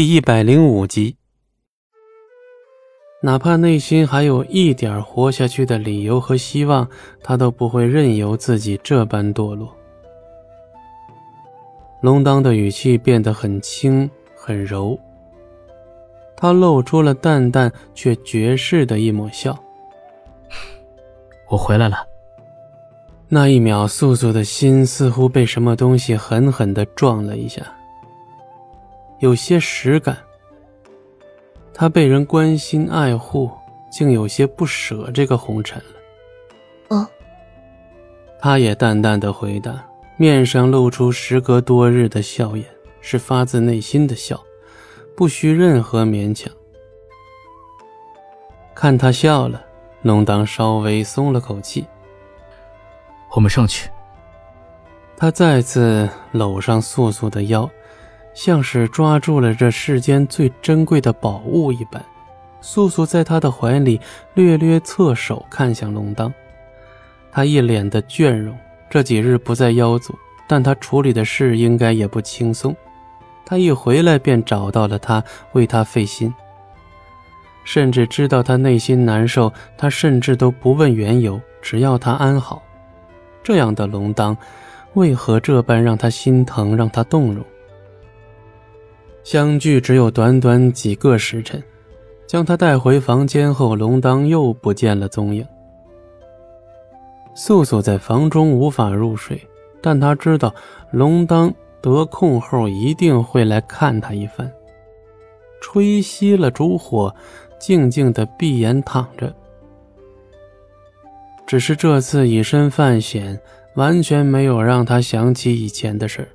第一百零五集。哪怕内心还有一点活下去的理由和希望，他都不会任由自己这般堕落。龙当的语气变得很轻很柔，他露出了淡淡却绝世的一抹笑。我回来了。那一秒，素素的心似乎被什么东西狠狠的撞了一下。有些实感，他被人关心爱护，竟有些不舍这个红尘了。哦，他也淡淡的回答，面上露出时隔多日的笑颜，是发自内心的笑，不需任何勉强。看他笑了，龙当稍微松了口气。我们上去。他再次搂上素素的腰。像是抓住了这世间最珍贵的宝物一般，素素在他的怀里略略侧手看向龙当，他一脸的倦容。这几日不在妖族，但他处理的事应该也不轻松。他一回来便找到了他，为他费心，甚至知道他内心难受，他甚至都不问缘由，只要他安好。这样的龙当，为何这般让他心疼，让他动容？相聚只有短短几个时辰，将他带回房间后，龙当又不见了踪影。素素在房中无法入睡，但他知道龙当得空后一定会来看他一番。吹熄了烛火，静静的闭眼躺着。只是这次以身犯险，完全没有让他想起以前的事儿。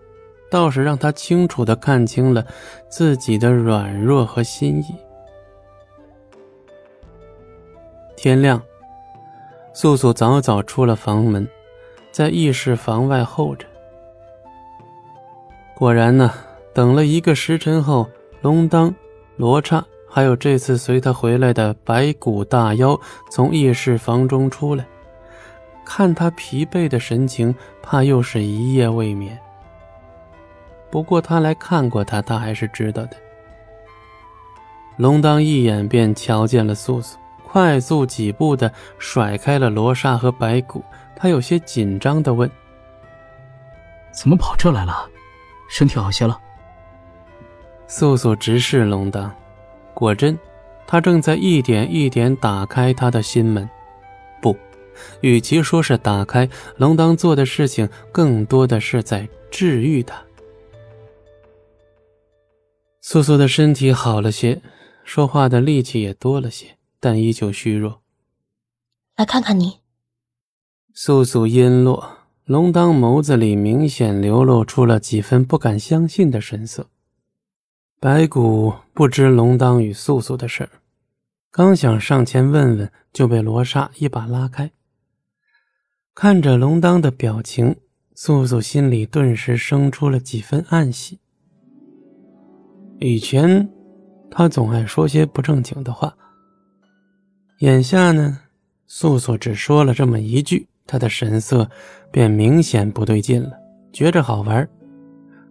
倒是让他清楚的看清了自己的软弱和心意。天亮，素素早早出了房门，在议事房外候着。果然呢，等了一个时辰后，龙当、罗刹还有这次随他回来的白骨大妖从议事房中出来，看他疲惫的神情，怕又是一夜未眠。不过他来看过他，他还是知道的。龙当一眼便瞧见了素素，快速几步的甩开了罗刹和白骨，他有些紧张的问：“怎么跑这来了？身体好些了？”素素直视龙当，果真，他正在一点一点打开他的心门。不，与其说是打开，龙当做的事情更多的是在治愈他。素素的身体好了些，说话的力气也多了些，但依旧虚弱。来看看你。素素音落，龙当眸子里明显流露出了几分不敢相信的神色。白骨不知龙当与素素的事儿，刚想上前问问，就被罗刹一把拉开。看着龙当的表情，素素心里顿时生出了几分暗喜。以前，他总爱说些不正经的话。眼下呢，素素只说了这么一句，他的神色便明显不对劲了，觉着好玩。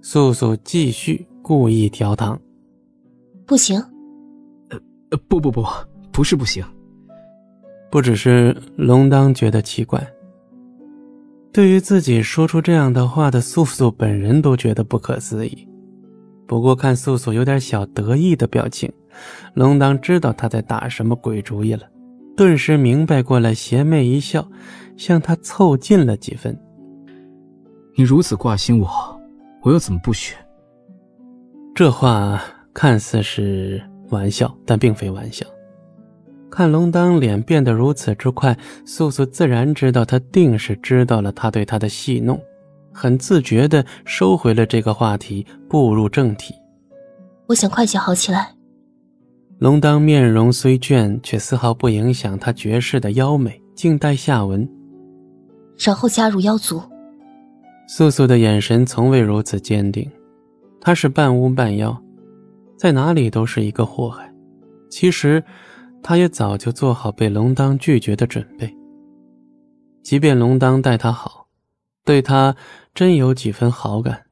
素素继续故意调糖：“不行。”“呃，不不不，不是不行。”不只是龙当觉得奇怪，对于自己说出这样的话的素素本人都觉得不可思议。不过看素素有点小得意的表情，龙当知道他在打什么鬼主意了，顿时明白过来，邪魅一笑，向他凑近了几分。你如此挂心我，我又怎么不许？这话看似是玩笑，但并非玩笑。看龙当脸变得如此之快，素素自然知道他定是知道了他对他的戏弄。很自觉地收回了这个话题，步入正题。我想快些好起来。龙当面容虽倦，却丝毫不影响他绝世的妖美，静待下文。然后加入妖族。素素的眼神从未如此坚定。她是半巫半妖，在哪里都是一个祸害。其实，她也早就做好被龙当拒绝的准备。即便龙当待她好，对他。真有几分好感。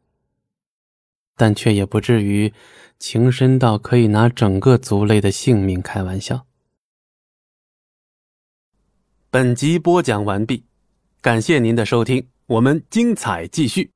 但却也不至于情深到可以拿整个族类的性命开玩笑。本集播讲完毕，感谢您的收听，我们精彩继续。